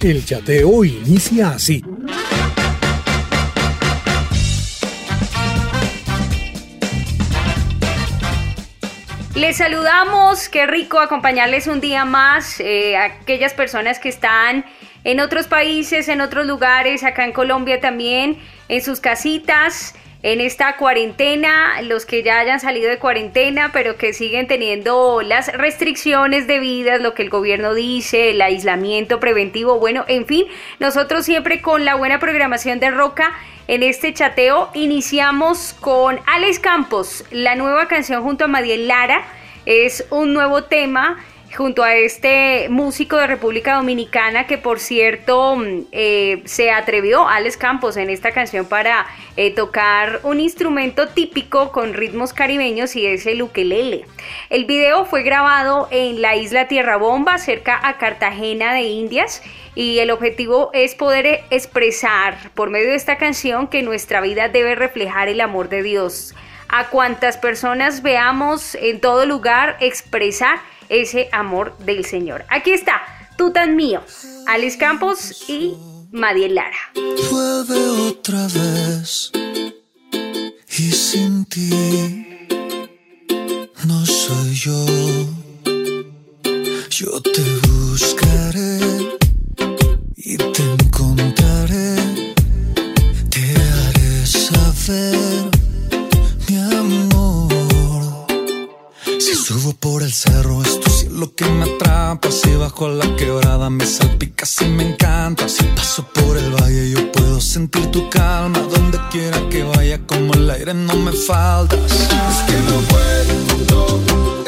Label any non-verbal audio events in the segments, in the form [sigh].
El chateo inicia así. Les saludamos, qué rico acompañarles un día más eh, a aquellas personas que están en otros países, en otros lugares, acá en Colombia también, en sus casitas en esta cuarentena, los que ya hayan salido de cuarentena, pero que siguen teniendo las restricciones debidas, lo que el gobierno dice, el aislamiento preventivo, bueno, en fin, nosotros siempre con la buena programación de Roca en este chateo iniciamos con Alex Campos, la nueva canción junto a Madiel Lara, es un nuevo tema junto a este músico de República Dominicana que por cierto mm, eh, se atrevió, Alex Campos, en esta canción para eh, tocar un instrumento típico con ritmos caribeños y es el ukelele. El video fue grabado en la isla Tierra Bomba, cerca a Cartagena de Indias, y el objetivo es poder expresar por medio de esta canción que nuestra vida debe reflejar el amor de Dios. A cuantas personas veamos en todo lugar expresar ese amor del Señor. Aquí está, tú tan mío, Alice Campos y Madiel Lara. Vuelve otra vez y sin ti no soy yo. Yo te buscaré y te encontraré. Te haré saber, subo por el cerro lo que me atrapa. Si bajo la quebrada me salpica, si me encanta. Si paso por el valle, yo puedo sentir tu calma. Donde quiera que vaya, como el aire, no me faltas. Es que no puedo,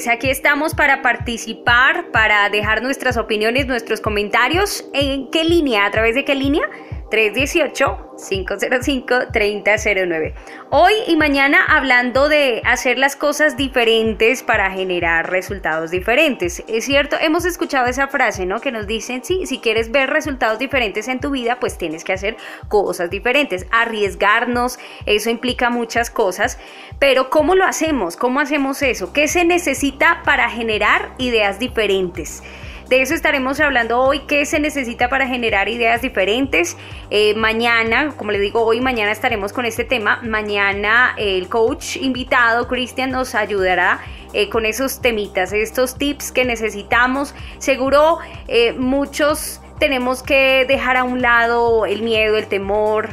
chateadores, aquí estamos para participar, para dejar nuestras opiniones, nuestros comentarios. ¿En qué línea? ¿A través de qué línea? 318-505-3009. Hoy y mañana hablando de hacer las cosas diferentes para generar resultados diferentes. Es cierto, hemos escuchado esa frase, ¿no? Que nos dicen, sí, si quieres ver resultados diferentes en tu vida, pues tienes que hacer cosas diferentes, arriesgarnos, eso implica muchas cosas, pero ¿cómo lo hacemos? ¿Cómo hacemos eso? ¿Qué se necesita para generar ideas diferentes? De eso estaremos hablando hoy, qué se necesita para generar ideas diferentes. Eh, mañana, como le digo, hoy mañana estaremos con este tema. Mañana el coach invitado, Cristian, nos ayudará eh, con esos temitas, estos tips que necesitamos. Seguro eh, muchos tenemos que dejar a un lado el miedo, el temor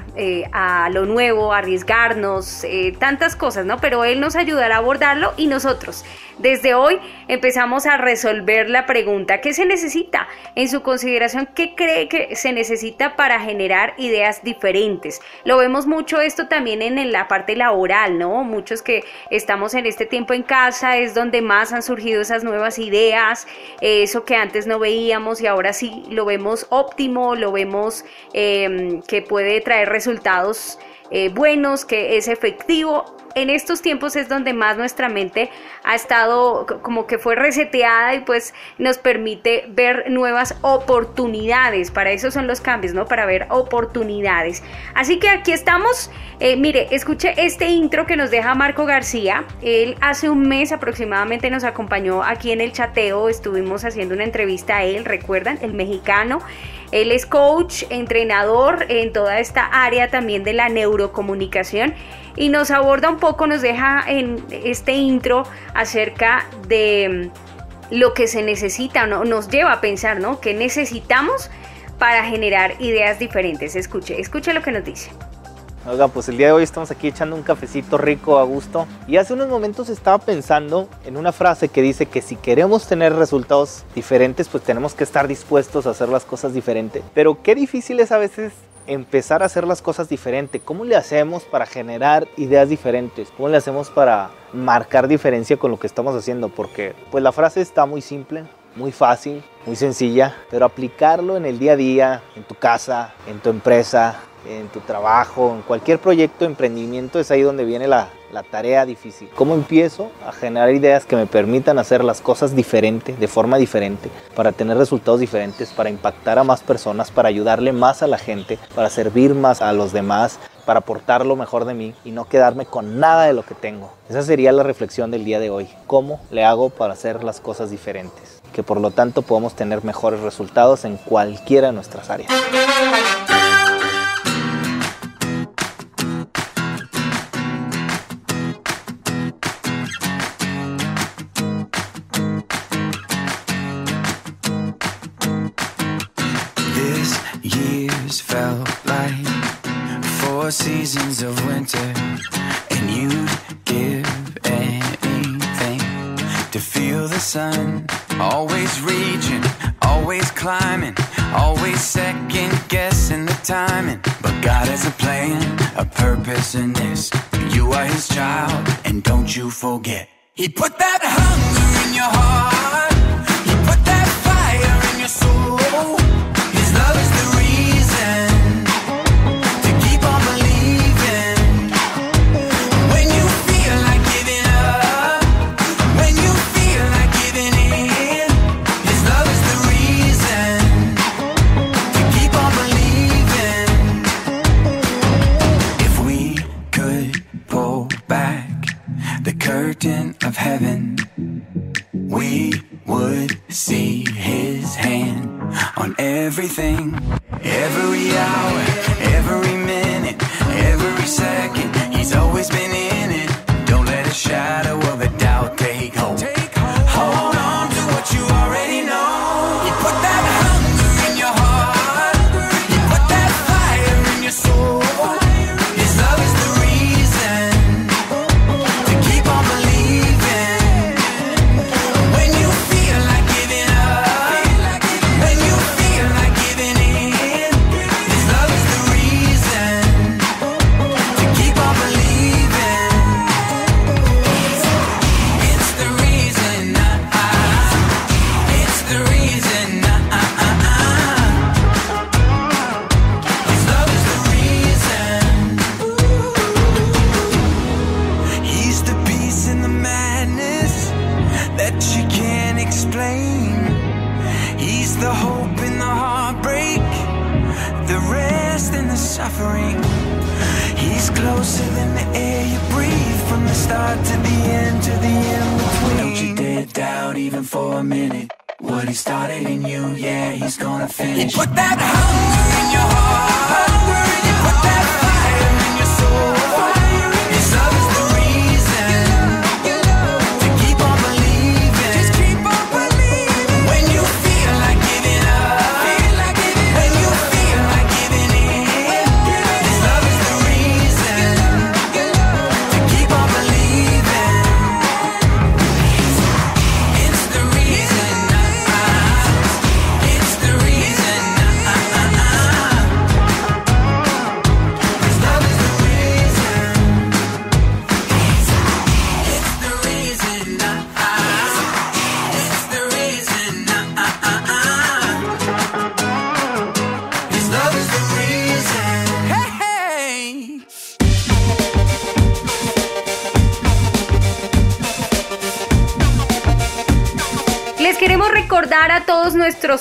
a lo nuevo, arriesgarnos, tantas cosas, ¿no? Pero Él nos ayudará a abordarlo y nosotros desde hoy empezamos a resolver la pregunta, ¿qué se necesita? En su consideración, ¿qué cree que se necesita para generar ideas diferentes? Lo vemos mucho esto también en la parte laboral, ¿no? Muchos que estamos en este tiempo en casa es donde más han surgido esas nuevas ideas, eso que antes no veíamos y ahora sí lo vemos óptimo, lo vemos em, que puede traer resultados eh, buenos, que es efectivo en estos tiempos es donde más nuestra mente ha estado como que fue reseteada y pues nos permite ver nuevas oportunidades. Para eso son los cambios, ¿no? Para ver oportunidades. Así que aquí estamos. Eh, mire, escuche este intro que nos deja Marco García. Él hace un mes aproximadamente nos acompañó aquí en el chateo. Estuvimos haciendo una entrevista a él, recuerdan, el mexicano. Él es coach, entrenador en toda esta área también de la neurocomunicación y nos aborda un poco, nos deja en este intro acerca de mm, lo que se necesita, ¿no? nos lleva a pensar, ¿no? ¿Qué necesitamos para generar ideas diferentes? Escuche, escuche lo que nos dice. Oiga, pues el día de hoy estamos aquí echando un cafecito rico a gusto. Y hace unos momentos estaba pensando en una frase que dice que si queremos tener resultados diferentes, pues tenemos que estar dispuestos a hacer las cosas diferentes. Pero qué difícil es a veces empezar a hacer las cosas diferente. ¿Cómo le hacemos para generar ideas diferentes? ¿Cómo le hacemos para marcar diferencia con lo que estamos haciendo? Porque pues la frase está muy simple, muy fácil, muy sencilla, pero aplicarlo en el día a día, en tu casa, en tu empresa, en tu trabajo, en cualquier proyecto, emprendimiento, es ahí donde viene la, tarea difícil. ¿Cómo empiezo a generar ideas que me permitan hacer las cosas diferente, de forma diferente, para tener resultados diferentes, para impactar a más personas, para ayudarle más a la gente, para servir más a los demás, para aportar lo mejor de mí y no quedarme con nada de lo que tengo? Esa sería la reflexión del día de hoy. ¿Cómo le hago para hacer las cosas diferentes? Que por lo tanto podemos tener mejores resultados en cualquiera de nuestras áreas. Seasons of winter, and you'd give anything to feel the sun. Always reaching, always climbing, always second guessing the timing. But God has a plan, a purpose in this. You are His child, and don't you forget. He put that hunger in your heart, He put that fire in your soul. Curtain of heaven, we would see his hand on everything,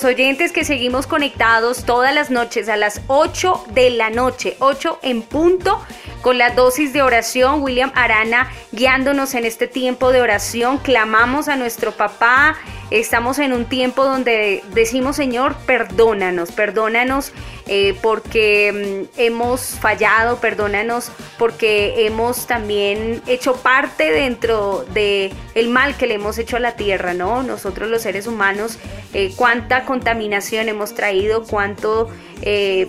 oyentes que seguimos conectados todas las noches a las 8 de la noche, 8 en punto, con la dosis de oración. William Arana guiándonos en este tiempo de oración. Clamamos a nuestro papá. Estamos en un tiempo donde decimos, Señor, perdónanos, perdónanos eh, porque mm, hemos fallado, perdónanos porque hemos también hecho parte dentro de el mal que le hemos hecho a la tierra, ¿no? Nosotros los seres humanos, eh, cuánta contaminación hemos traído, cuánto eh,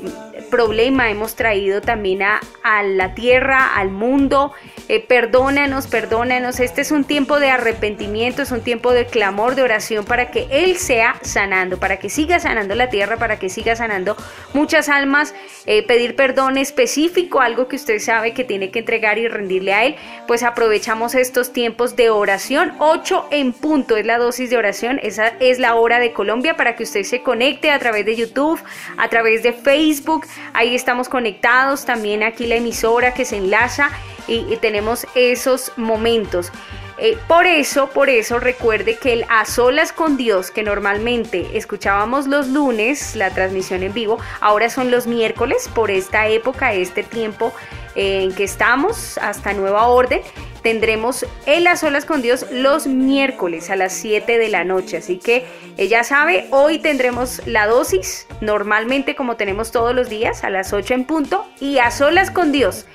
problema hemos traído también a, la tierra, al mundo. Eh, perdónanos, perdónanos. Este es un tiempo de arrepentimiento, es un tiempo de clamor, de oración para que Él sea sanando, para que siga sanando la tierra, para que siga sanando muchas almas. Eh, pedir perdón específico, algo que usted sabe que tiene que entregar y rendirle a Él, pues aprovechamos estos tiempos de oración. 8 en punto es la dosis de oración, esa es la hora de Colombia para que usted se conecte a través de YouTube, a través de Facebook. Ahí estamos conectados, también aquí la emisora que se enlaza y, tenemos esos momentos. Eh, por eso, por eso recuerde que el A Solas con Dios, que normalmente escuchábamos los lunes, la transmisión en vivo, ahora son los miércoles por esta época, este tiempo eh, en que estamos, hasta nueva orden. Tendremos el A Solas con Dios los miércoles a las 7 de la noche. Así que eh, ya sabe, hoy tendremos la dosis, normalmente como tenemos todos los días, a las 8 en punto, y A Solas con Dios,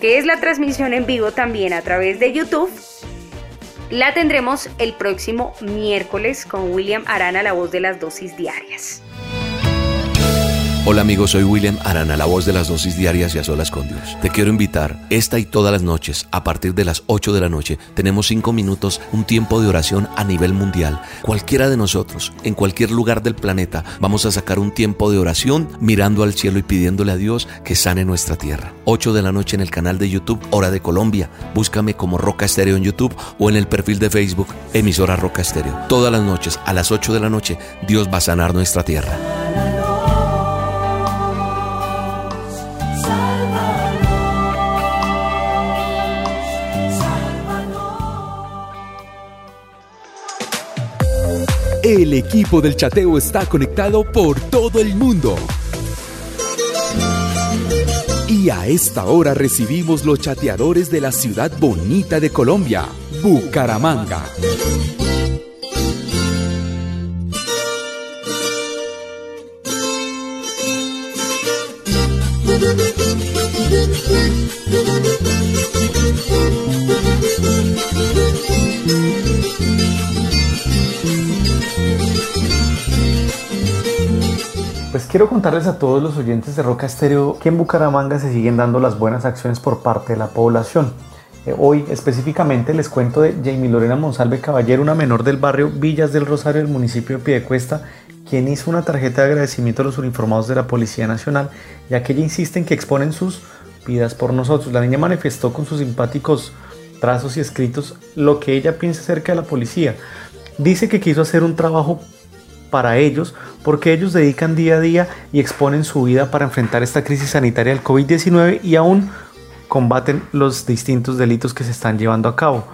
que es la transmisión en vivo también a través de YouTube la tendremos el próximo miércoles con William Arana, la voz de las dosis diarias. Hola amigos, soy William Arana, la voz de las dosis diarias y a solas con Dios. Te quiero invitar, esta y todas las noches, a partir de las 8 de la noche, tenemos 5 minutos, un tiempo de oración a nivel mundial. Cualquiera de nosotros, en cualquier lugar del planeta, vamos a sacar un tiempo de oración mirando al cielo y pidiéndole a Dios que sane nuestra tierra. 8 de la noche en el canal de YouTube, Hora de Colombia. Búscame como Roca Estéreo en YouTube o en el perfil de Facebook, emisora Roca Estéreo. Todas las noches, a las 8 de la noche, Dios va a sanar nuestra tierra. El equipo del chateo está conectado por todo el mundo. Y a esta hora recibimos los chateadores de la ciudad bonita de Colombia, Bucaramanga. Quiero contarles a todos los oyentes de Roca Estéreo que en Bucaramanga se siguen dando las buenas acciones por parte de la población. Eh, hoy específicamente les cuento de Jamie Lorena Monsalve Caballero, una menor del barrio Villas del Rosario del municipio de Piedecuesta, quien hizo una tarjeta de agradecimiento a los uniformados de la Policía Nacional, ya que ella insiste en que exponen sus vidas por nosotros. La niña manifestó con sus simpáticos trazos y escritos lo que ella piensa acerca de la policía. Dice que quiso hacer un trabajo para ellos porque ellos dedican día a día y exponen su vida para enfrentar esta crisis sanitaria del COVID-19 y aún combaten los distintos delitos que se están llevando a cabo.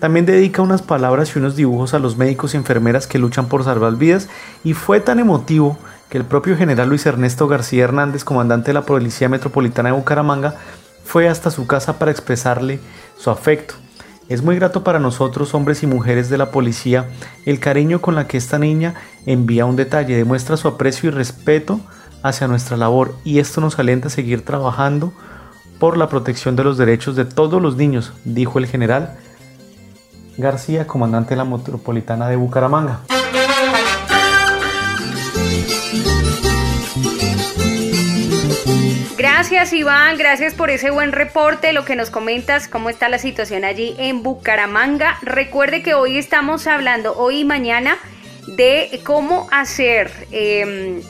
También dedica unas palabras y unos dibujos a los médicos y enfermeras que luchan por salvar vidas y fue tan emotivo que el propio general Luis Ernesto García Hernández, comandante de la Policía Metropolitana de Bucaramanga, fue hasta su casa para expresarle su afecto. Es muy grato para nosotros, hombres y mujeres de la policía, el cariño con la que esta niña envía un detalle, demuestra su aprecio y respeto hacia nuestra labor y esto nos alienta a seguir trabajando por la protección de los derechos de todos los niños, dijo el general García, comandante de la Metropolitana de Bucaramanga. Gracias Iván, gracias por ese buen reporte, lo que nos comentas, cómo está la situación allí en Bucaramanga. Recuerde que hoy estamos hablando, hoy y mañana, de cómo hacer em,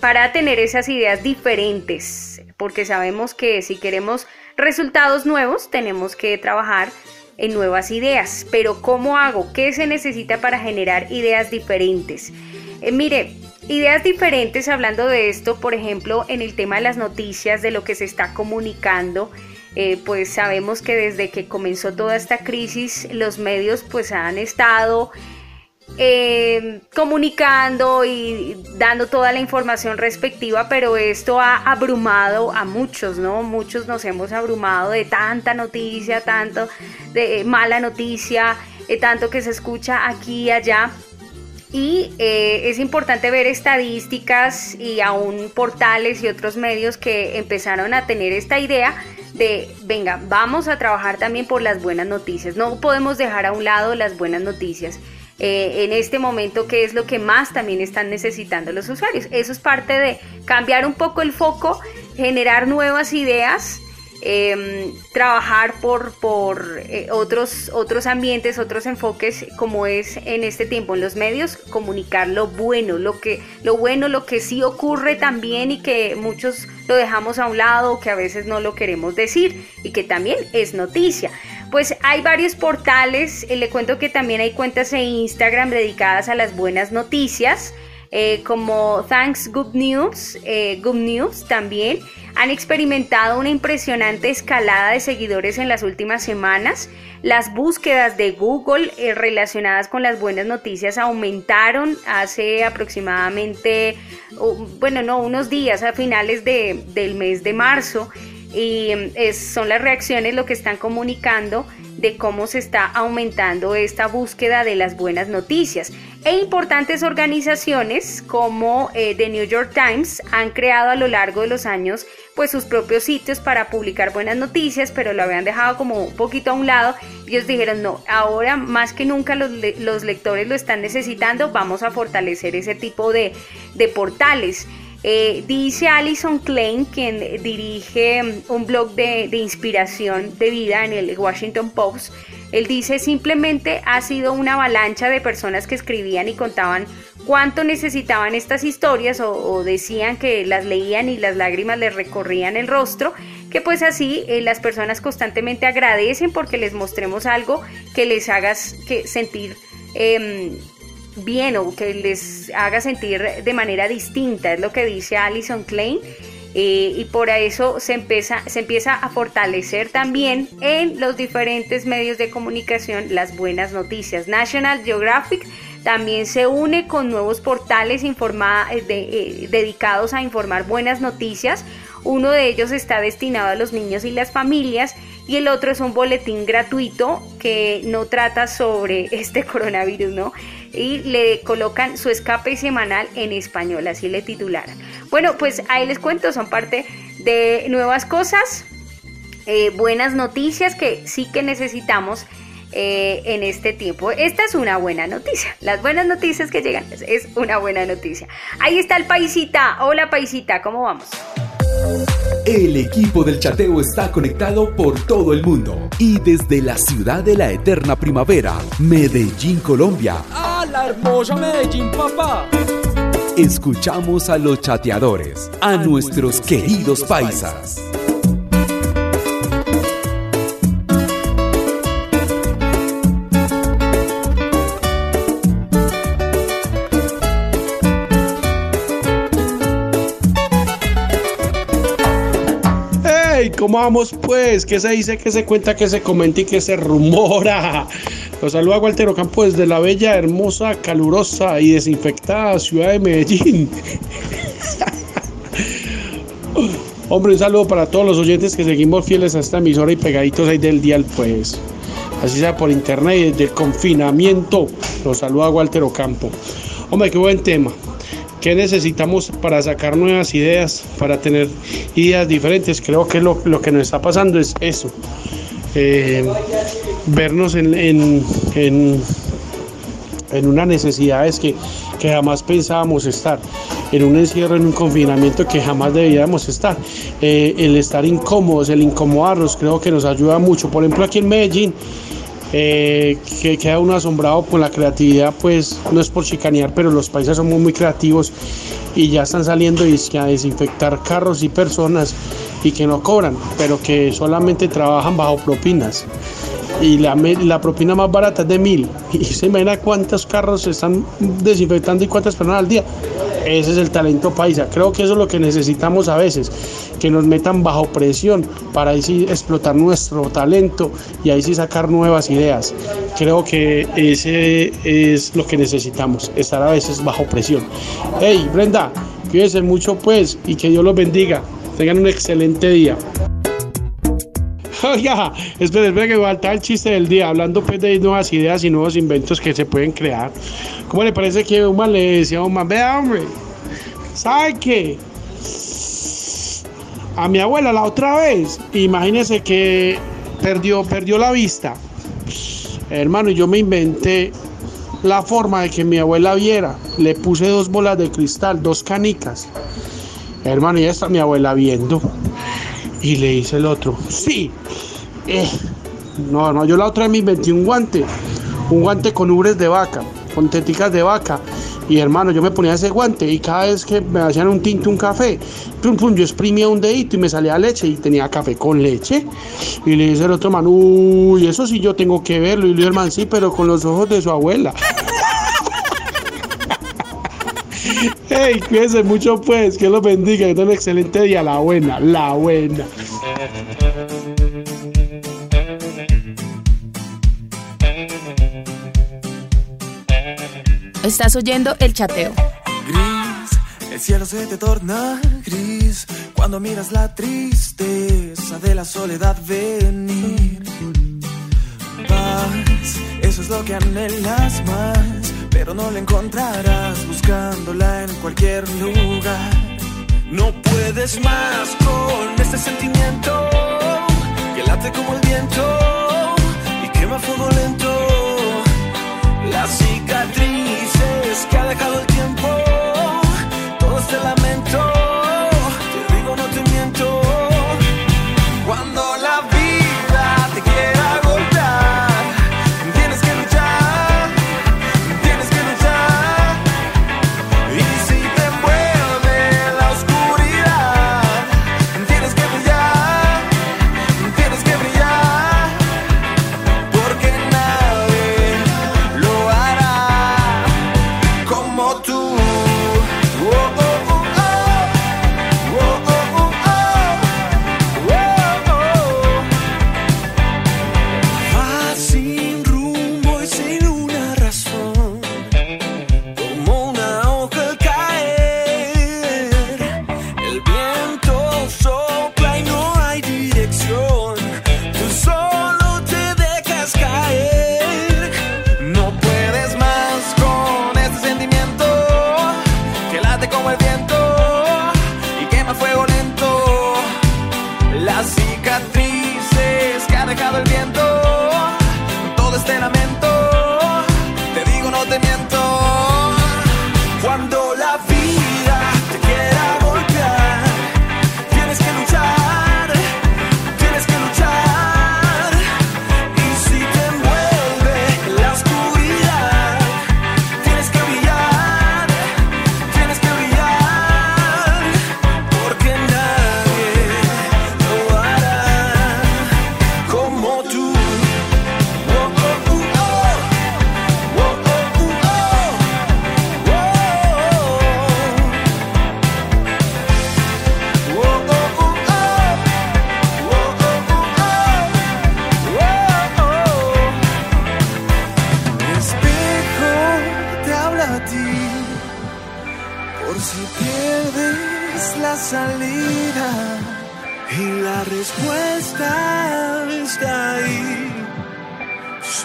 para tener esas ideas diferentes, porque sabemos que si queremos resultados nuevos, tenemos que trabajar en nuevas ideas. Pero ¿cómo hago? ¿Qué se necesita para generar ideas diferentes? Eh, mire, Ideas diferentes hablando de esto, por ejemplo, en el tema de las noticias, de lo que se está comunicando, eh, pues sabemos que desde que comenzó toda esta crisis, los medios pues han estado eh, comunicando y dando toda la información respectiva, pero esto ha abrumado a muchos, ¿no? Muchos nos hemos abrumado de tanta noticia, tanto de mala noticia, de tanto que se escucha aquí y allá y eh, es importante ver estadísticas y aún portales y otros medios que empezaron a tener esta idea de, venga, vamos a trabajar también por las buenas noticias. No podemos dejar a un lado las buenas noticias. Eh, en este momento, que es lo que más también están necesitando los usuarios. Eso es parte de cambiar un poco el foco, generar nuevas ideas Em, trabajar por, por eh, otros, otros ambientes, otros enfoques, como es en este tiempo en los medios, comunicar lo bueno, lo que, lo bueno, lo que sí ocurre también y que muchos lo dejamos a un lado, que a veces no lo queremos decir y que también es noticia. Pues hay varios portales, eh, le cuento que también hay cuentas en Instagram dedicadas a las buenas noticias. Eh, como Thanks Good News, Good News también han experimentado una impresionante escalada de seguidores en las últimas semanas. Las búsquedas de Google eh, relacionadas con las buenas noticias aumentaron hace aproximadamente, bueno, no, unos días a finales del mes de marzo. Y mm, son las reacciones lo que están comunicando de cómo se está aumentando esta búsqueda de las buenas noticias. E importantes organizaciones como eh, The New York Times han creado a lo largo de los años pues sus propios sitios para publicar buenas noticias, pero lo habían dejado como un poquito a un lado. Ellos dijeron, no, ahora más que nunca los, los lectores lo están necesitando, vamos a fortalecer ese tipo de, de portales. Eh, dice Alison Klein, quien dirige mm, un blog de, de, inspiración de vida en el Washington Post, él dice simplemente ha sido una avalancha de personas que escribían y contaban cuánto necesitaban estas historias o, decían que las leían y las lágrimas les recorrían el rostro, que pues así eh, las personas constantemente agradecen porque les mostremos algo que les haga sentir em, bien o que les haga sentir de manera distinta, es lo que dice Alison Klein. Eh, y por eso se empieza, se empieza a fortalecer también en los diferentes medios de comunicación las buenas noticias. National Geographic también se une con nuevos portales eh, eh, dedicados a informar buenas noticias. Uno de ellos está destinado a los niños y las familias y el otro es un boletín gratuito que no trata sobre este [laughs] coronavirus, ¿no? Y le colocan su escape semanal en español, así le titularan. Bueno, pues ahí les cuento, son parte de nuevas cosas, eh, buenas noticias que sí que necesitamos eh, en este tiempo. Esta es una buena noticia. Las buenas noticias que llegan es una buena noticia. Ahí está el paisita. Hola paisita, ¿cómo vamos? El equipo del chateo está conectado por todo el mundo y desde la ciudad de la eterna primavera, Medellín, Colombia. ¡Ah, la hermosa Medellín, papá! Escuchamos a los chateadores, a, nuestros, queridos paisas. ¿Cómo vamos pues? ¿Qué se dice, qué se cuenta, qué se comenta y qué se rumora? Los saluda Walter Ocampo desde la bella, hermosa, calurosa y desinfectada ciudad de Medellín. [laughs] Hombre, un saludo para todos los oyentes que seguimos fieles a esta emisora y pegaditos ahí del dial, pues. Así sea por internet y desde el confinamiento. Los saluda Walter Ocampo. Hombre, qué buen tema. ¿Qué necesitamos para sacar nuevas ideas, para tener ideas diferentes? Creo que lo, lo que nos está pasando es eso. Eh, vernos en, en, en, en unas necesidades que, que jamás pensábamos estar, en un encierro, en un confinamiento que jamás deberíamos estar. Eh, el estar incómodos, el incomodarnos, creo que nos ayuda mucho. Por ejemplo, aquí en Medellín, eh, que queda uno asombrado con la creatividad, pues no es por chicanear, pero los países somos muy creativos y ya están saliendo y a desinfectar carros y personas y que no cobran, pero que solamente trabajan bajo propinas. Y la, propina más barata es de mil. [laughs] Y se imagina cuántos carros se están desinfectando y cuántas personas al día. Ese es el talento paisa. Creo que eso es lo que necesitamos a veces, que nos metan bajo presión para ahí explotar nuestro talento y ahí sí sacar nuevas ideas. Creo que ese es lo que necesitamos, estar a veces bajo presión. Hey, Brenda, cuídense mucho pues y que Dios los bendiga. Tengan un excelente día. [laughs] Oiga, espera, espera que falta el chiste del día, hablando pues de nuevas ideas y nuevos inventos que se pueden crear. ¿Cómo le parece que un man le decía a un man, vea hombre, ¿sabe qué? A mi abuela la otra vez, imagínese que perdió, perdió la vista. Hermano, yo me inventé la forma de que mi abuela viera. Le puse dos bolas de cristal, dos canicas. Hermano, ya está mi abuela viendo. Y le dice el otro, sí. eh, No, no, yo la otra vez me inventé un guante. Un guante con ubres de vaca, con teticas de vaca. Y hermano, yo me ponía ese guante y cada vez que me hacían un tinto, un café, pum, pum, yo exprimía un dedito y me salía leche y tenía café con leche. Y le dice el otro man, uy, eso sí yo tengo que verlo. Y le dice el man, sí, pero con los ojos de su abuela. Hey, cuídense mucho pues, que los bendiga, que tengan un excelente día, la buena, la buena. Estás oyendo el chateo. Gris, el cielo se te torna gris cuando miras la tristeza de la soledad venir. Paz, eso es lo que anhelas más, pero no la encontrarás buscándola en cualquier lugar. No puedes más con este sentimiento que late como el viento y quema fuego lento. Las cicatrices que ha dejado el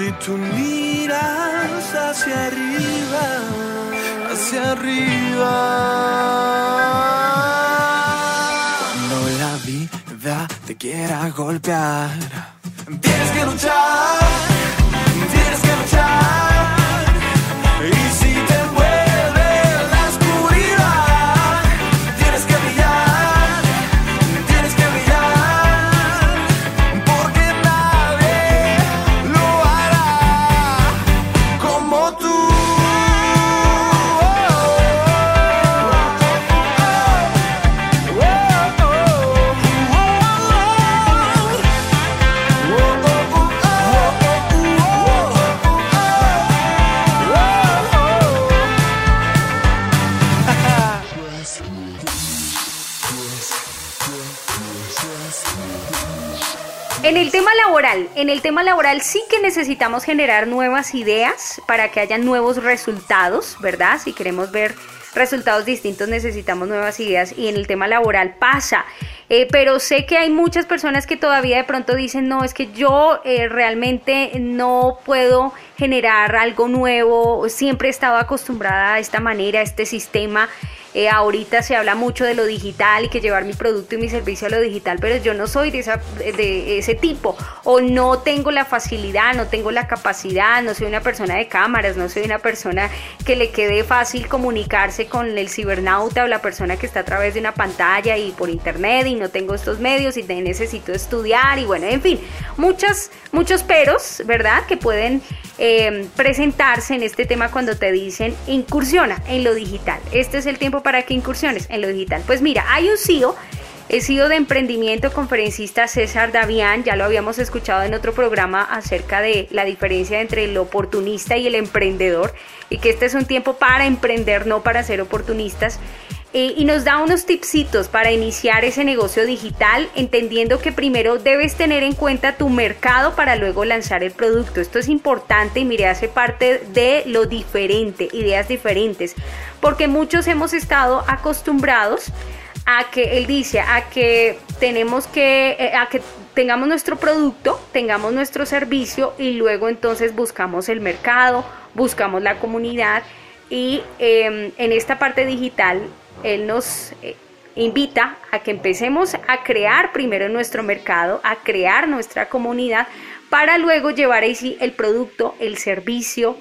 Si tú miras hacia arriba, hacia arriba. Cuando la vida te quiera golpear, tienes que luchar, tienes que luchar. Y si te el tema laboral sí que necesitamos generar nuevas ideas para que haya nuevos resultados, ¿verdad? Si queremos ver resultados distintos necesitamos nuevas ideas y en el tema laboral pasa. Eh, pero sé que hay muchas personas que todavía de pronto dicen, no, es que yo eh, realmente no puedo generar algo nuevo, siempre he estado acostumbrada a esta manera, a este sistema. Eh, ahorita se habla mucho de lo digital y que llevar mi producto y mi servicio a lo digital, pero yo no soy de, esa- de ese tipo o no tengo la facilidad, no tengo la capacidad, no soy una persona de cámaras, no soy una persona que le quede fácil comunicarse con el cibernauta o la persona que está a través de una pantalla y por internet y no tengo estos medios y necesito estudiar y bueno, en fin, muchas, muchos peros, ¿verdad? Que pueden eh, presentarse en este tema cuando te dicen incursiona en lo digital. Este es el tiempo para que incursiones en lo digital. Pues mira, hay un CEO, el CEO de emprendimiento conferencista César Davián, ya lo habíamos escuchado en otro programa acerca de la diferencia entre el oportunista y el emprendedor y que este es un tiempo para emprender, no para ser oportunistas. Eh, y nos da unos tipsitos para iniciar ese negocio digital, entendiendo que primero debes tener en cuenta tu mercado para luego lanzar el producto. Esto es importante y mire, hace parte de lo diferente, ideas diferentes, porque muchos hemos estado acostumbrados a que él dice, a que tenemos que, eh, a que tengamos nuestro producto, tengamos nuestro servicio y luego entonces buscamos el mercado, buscamos la comunidad y eh, en esta parte digital él nos eh, invita a que empecemos a crear primero nuestro mercado, a crear nuestra comunidad para luego llevar ahí sí el producto, el servicio,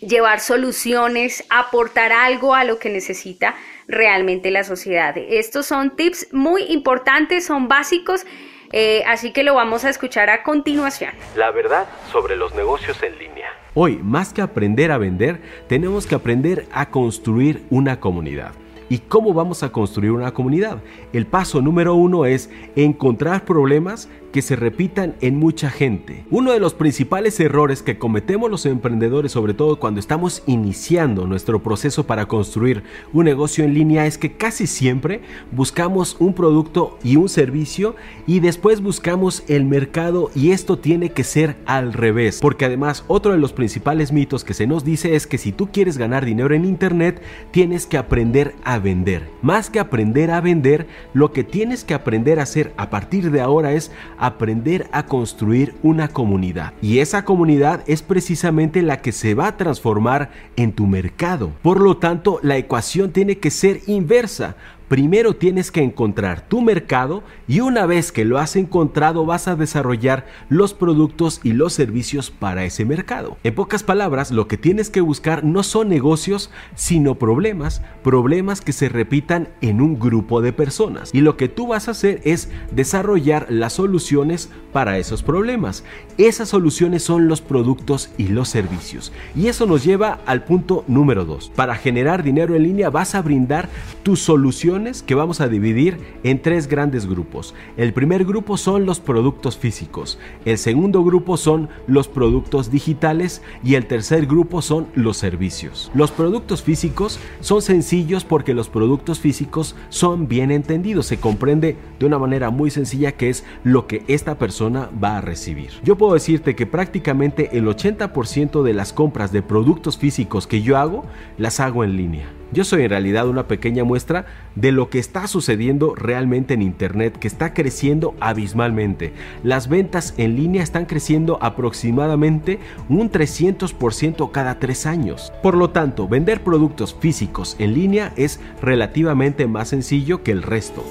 llevar soluciones, aportar algo a lo que necesita realmente la sociedad. Estos son tips muy importantes, son básicos, eh, así que lo vamos a escuchar a continuación. La verdad sobre los negocios en línea. Hoy, más que aprender a vender, tenemos que aprender a construir una comunidad. ¿Y cómo vamos a construir una comunidad? El paso número uno es encontrar problemas que se repitan en mucha gente. Uno de los principales errores que cometemos los emprendedores, sobre todo cuando estamos iniciando nuestro proceso para construir un negocio en línea, es que casi siempre buscamos un producto y un servicio y después buscamos el mercado y esto tiene que ser al revés. Porque además otro de los principales mitos que se nos dice es que si tú quieres ganar dinero en internet, tienes que aprender a vender. Más que aprender a vender, lo que tienes que aprender a hacer a partir de ahora es aprender a construir una comunidad. Y esa comunidad es precisamente la que se va a transformar en tu mercado. Por lo tanto, la ecuación tiene que ser inversa. Primero tienes que encontrar tu mercado y una vez que lo has encontrado vas a desarrollar los productos y los servicios para ese mercado. En pocas palabras, lo que tienes que buscar no son negocios, sino problemas, problemas que se repitan en un grupo de personas. Y lo que tú vas a hacer es desarrollar las soluciones para esos problemas. Esas soluciones son los productos y los servicios. Y eso nos lleva al punto número 2. Para generar dinero en línea vas a brindar tus soluciones que vamos a dividir en tres grandes grupos. El primer grupo son los productos físicos, el segundo grupo son los productos digitales y el tercer grupo son los servicios. Los productos físicos son sencillos porque los productos físicos son bien entendidos, se comprende de una manera muy sencilla que es lo que esta persona va a recibir. Yo puedo decirte que prácticamente el 80% de las compras de productos físicos que yo hago las hago en línea. Yo soy en realidad una pequeña muestra de lo que está sucediendo realmente en Internet, que está creciendo abismalmente. Las ventas en línea están creciendo aproximadamente un 300% cada tres años. Por lo tanto, vender productos físicos en línea es relativamente más sencillo que el resto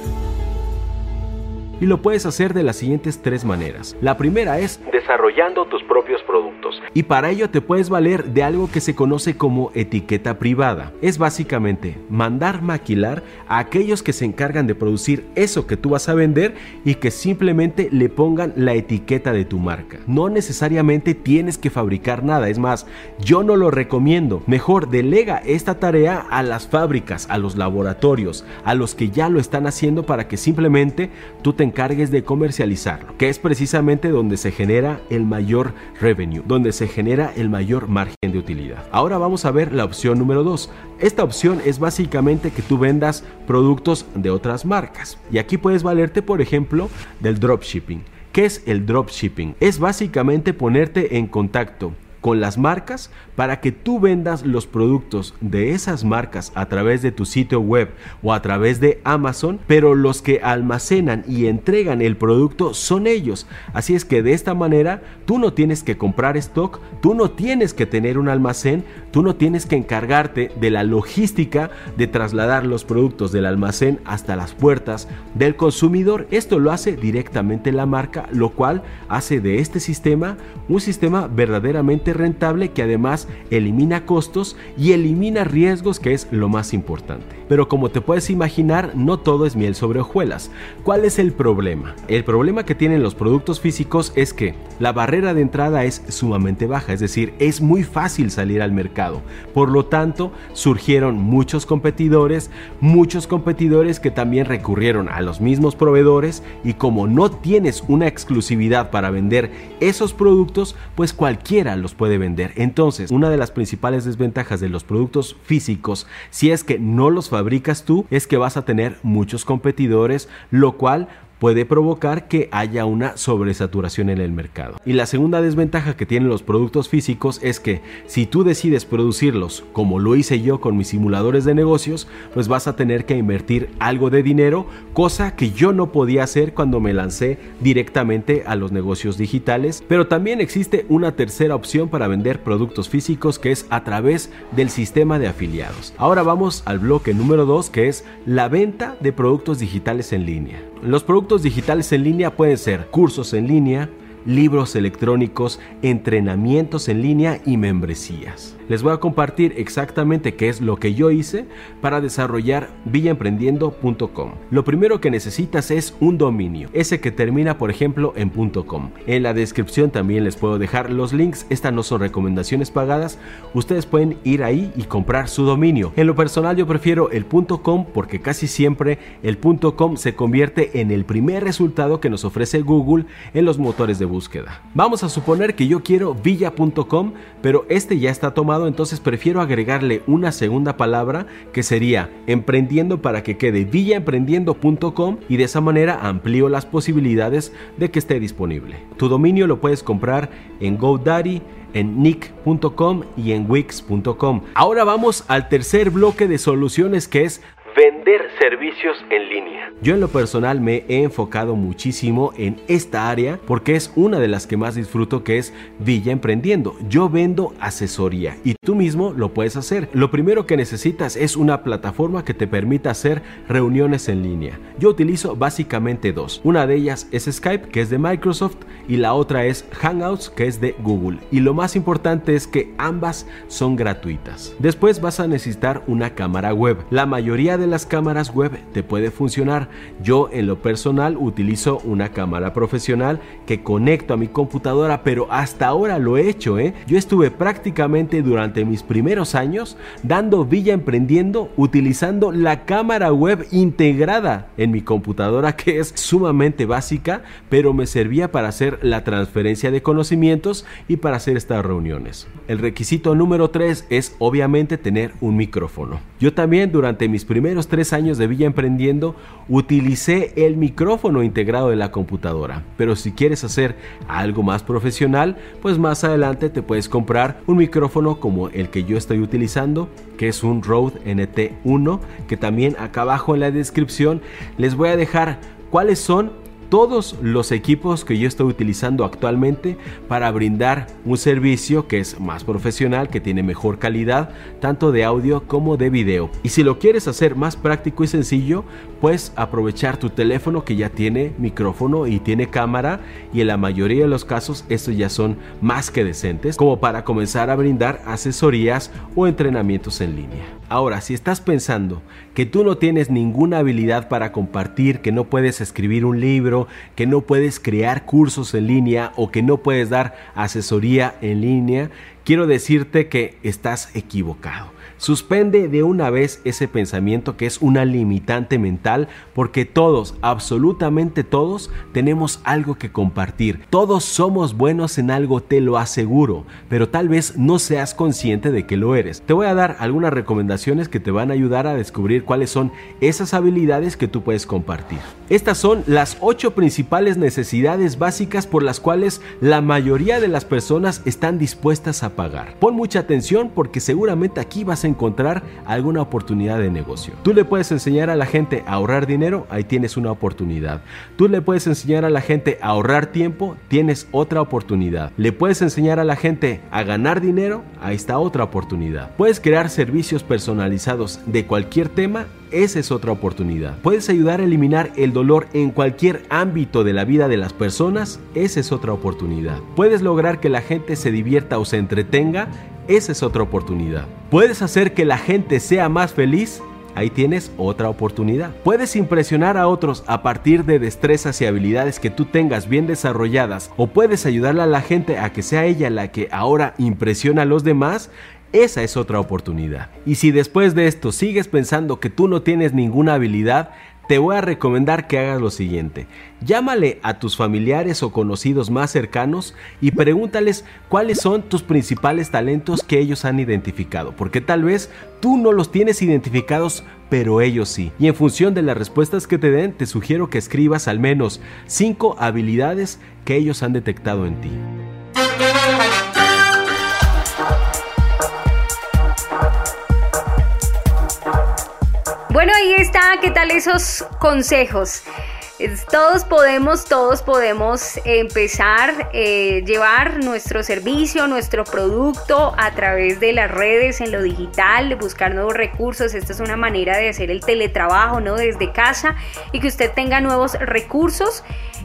y lo puedes hacer de las siguientes tres maneras. La primera es desarrollando tus propios productos. Y para ello te puedes valer de algo que se conoce como etiqueta privada. Es básicamente mandar maquilar a aquellos que se encargan de producir eso que tú vas a vender y que simplemente le pongan la etiqueta de tu marca. No necesariamente tienes que fabricar nada, es más, yo no lo recomiendo. Mejor delega esta tarea a las fábricas, a los laboratorios, a los que ya lo están haciendo para que simplemente tú te encargues de comercializarlo, que es precisamente donde se genera el mayor revenue, donde se genera el mayor margen de utilidad. Ahora vamos a ver la opción número 2. Esta opción es básicamente que tú vendas productos de otras marcas. Y aquí puedes valerte, por ejemplo, del dropshipping. ¿Qué es el dropshipping? Es básicamente ponerte en contacto con las marcas para que tú vendas los productos de esas marcas a través de tu sitio web o a través de Amazon, pero los que almacenan y entregan el producto son ellos. Así es que de esta manera tú no tienes que comprar stock, tú no tienes que tener un almacén, tú no tienes que encargarte de la logística de trasladar los productos del almacén hasta las puertas del consumidor. Esto lo hace directamente la marca, lo cual hace de este sistema un sistema verdaderamente rentable que además elimina costos y elimina riesgos que es lo más importante. Pero como te puedes imaginar, no todo es miel sobre hojuelas. ¿Cuál es el problema? El problema que tienen los productos físicos es que la barrera de entrada es sumamente baja, es decir, es muy fácil salir al mercado. Por lo tanto, surgieron muchos competidores, muchos competidores que también recurrieron a los mismos proveedores y como no tienes una exclusividad para vender esos productos, pues cualquiera los puede vender. Entonces, una de las principales desventajas de los productos físicos, si es que no los fabricas tú, es que vas a tener muchos competidores, lo cual puede provocar que haya una sobresaturación en el mercado. Y la segunda desventaja que tienen los productos físicos es que si tú decides producirlos como lo hice yo con mis simuladores de negocios, pues vas a tener que invertir algo de dinero, cosa que yo no podía hacer cuando me lancé directamente a los negocios digitales. Pero también existe una tercera opción para vender productos físicos que es a través del sistema de afiliados. Ahora vamos al bloque número 2 que es la venta de productos digitales en línea. Los productos digitales en línea pueden ser cursos en línea, libros electrónicos, entrenamientos en línea y membresías. Les voy a compartir exactamente qué es lo que yo hice para desarrollar villaemprendiendo.com. Lo primero que necesitas es un dominio, ese que termina por ejemplo en .com. En la descripción también les puedo dejar los links, estas no son recomendaciones pagadas, ustedes pueden ir ahí y comprar su dominio. En lo personal yo prefiero el .com porque casi siempre el .com se convierte en el primer resultado que nos ofrece Google en los motores de búsqueda. Vamos a suponer que yo quiero villa.com, pero este ya está tomado, entonces prefiero agregarle una segunda palabra que sería emprendiendo para que quede villaemprendiendo.com y de esa manera amplío las posibilidades de que esté disponible. Tu dominio lo puedes comprar en GoDaddy, en nick.com y en wix.com. Ahora vamos al tercer bloque de soluciones que es Vender servicios en línea. Yo en lo personal me he enfocado muchísimo en esta área porque es una de las que más disfruto que es Villa Emprendiendo. Yo vendo asesoría y tú mismo lo puedes hacer. Lo primero que necesitas es una plataforma que te permita hacer reuniones en línea. Yo utilizo básicamente dos. Una de ellas es Skype que es de Microsoft y la otra es Hangouts que es de Google. Y lo más importante es que ambas son gratuitas. Después vas a necesitar una cámara web. La mayoría de de las cámaras web te puede funcionar. Yo en lo personal utilizo una cámara profesional que conecto a mi computadora, pero hasta ahora lo he hecho. ¿eh? Yo estuve prácticamente durante mis primeros años dando villa emprendiendo utilizando la cámara web integrada en mi computadora [laughs] que es sumamente básica, pero me servía para hacer la transferencia de conocimientos y para hacer estas reuniones. El requisito número 3 es obviamente tener un micrófono. Yo también durante mis primeros tres años de Villa Emprendiendo utilicé el micrófono integrado de la computadora. Pero si quieres hacer algo más profesional, pues más adelante te puedes comprar un micrófono como el que yo estoy utilizando, que es un Rode NT1, que también acá abajo en la descripción les voy a dejar cuáles son todos los equipos que yo estoy utilizando actualmente para brindar un servicio que es más profesional, que tiene mejor calidad, tanto de audio como de video. Y si lo quieres hacer más práctico y sencillo, pues aprovechar tu teléfono que ya tiene micrófono y tiene cámara y en la mayoría de los casos estos ya son más que decentes como para comenzar a brindar asesorías o entrenamientos en línea. Ahora, si estás pensando que tú no tienes ninguna habilidad para compartir, que no puedes escribir un libro, que no puedes crear cursos en línea o que no puedes dar asesoría en línea, quiero decirte que estás equivocado. Suspende de una vez ese pensamiento que es una limitante mental porque todos, absolutamente todos, tenemos algo que compartir. Todos somos buenos en algo, te lo aseguro, pero tal vez no seas consciente de que lo eres. Te voy a dar algunas recomendaciones que te van a ayudar a descubrir cuáles son esas habilidades que tú puedes compartir. Estas son las ocho principales necesidades básicas por las cuales la mayoría de las personas están dispuestas a pagar. Pon mucha atención porque seguramente aquí vas a encontrar alguna oportunidad de negocio. Tú le puedes enseñar a la gente a ahorrar dinero, ahí tienes una oportunidad. Tú le puedes enseñar a la gente a ahorrar tiempo, tienes otra oportunidad. Le puedes enseñar a la gente a ganar dinero, ahí está otra oportunidad. Puedes crear servicios personalizados de cualquier tema, esa es otra oportunidad. Puedes ayudar a eliminar el dolor en cualquier ámbito de la vida de las personas, esa es otra oportunidad. Puedes lograr que la gente se divierta o se entretenga, esa es otra oportunidad. Puedes hacer que la gente sea más feliz, Ahí tienes otra oportunidad. Puedes impresionar a otros a partir de destrezas y habilidades que tú tengas bien desarrolladas o puedes ayudarle a la gente a que sea ella la que ahora impresiona a los demás. Esa es otra oportunidad. Y si después de esto sigues pensando que tú no tienes ninguna habilidad, te voy a recomendar que hagas lo siguiente. Llámale a tus familiares o conocidos más cercanos y pregúntales cuáles son tus principales talentos que ellos han identificado, porque tal vez tú no los tienes identificados, pero ellos sí. Y en función de las respuestas que te den, te sugiero que escribas al menos 5 habilidades que ellos han detectado en ti. ¿Qué tal esos consejos? Todos podemos, todos podemos empezar eh, llevar nuestro servicio, nuestro producto a través de las redes, en lo digital, buscar nuevos recursos. Esta es una manera de hacer el teletrabajo, ¿no? Desde casa y que usted tenga nuevos recursos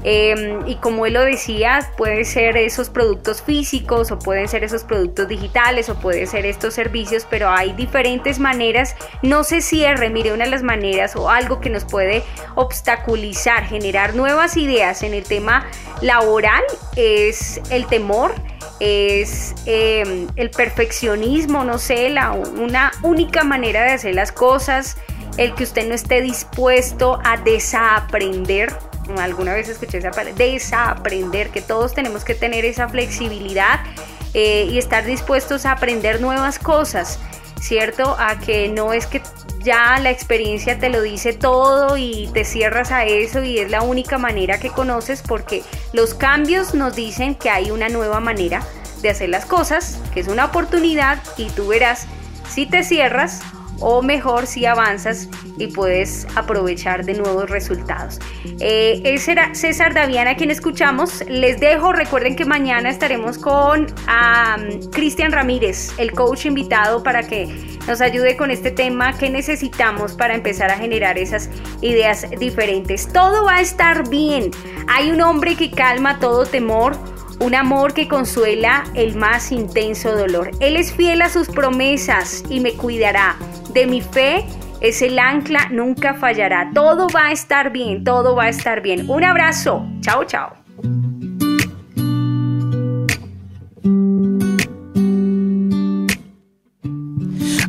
Em, y como él lo decía, pueden ser esos productos físicos o pueden ser esos productos digitales o pueden ser estos servicios, pero hay diferentes maneras. No se cierre, mire, una de las maneras o algo que nos puede obstaculizar, generar nuevas ideas en el tema laboral es el temor es em, el perfeccionismo, no sé, la, una única manera de hacer las cosas, el que usted no esté dispuesto a desaprender alguna vez escuché esa palabra, desaprender, que todos tenemos que tener esa flexibilidad eh, y estar dispuestos a aprender nuevas cosas, ¿cierto? A que no es que ya la experiencia te lo dice todo y te cierras a eso y es la única manera que conoces porque los cambios nos dicen que hay una nueva manera de hacer las cosas, que es una oportunidad y tú verás si te cierras o mejor si avanzas y puedes aprovechar de nuevos resultados. Eh, ese era César Daviana quien escuchamos. Les dejo, recuerden que mañana estaremos con Cristian Ramírez, el coach invitado para que nos ayude con este tema que necesitamos para empezar a generar esas ideas diferentes. Todo va a estar bien. Hay un hombre que calma todo temor un amor que consuela el más intenso dolor. Él es fiel a sus promesas y me cuidará. De mi fe es el ancla, nunca fallará. Todo va a estar bien, todo va a estar bien. Un abrazo. Chao, chao.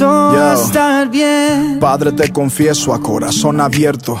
todo va a estar bien. Padre, te confieso a corazón abierto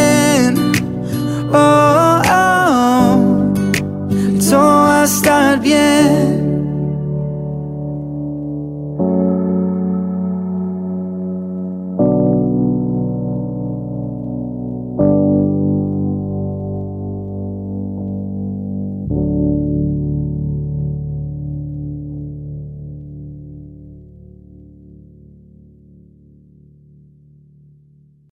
Oh.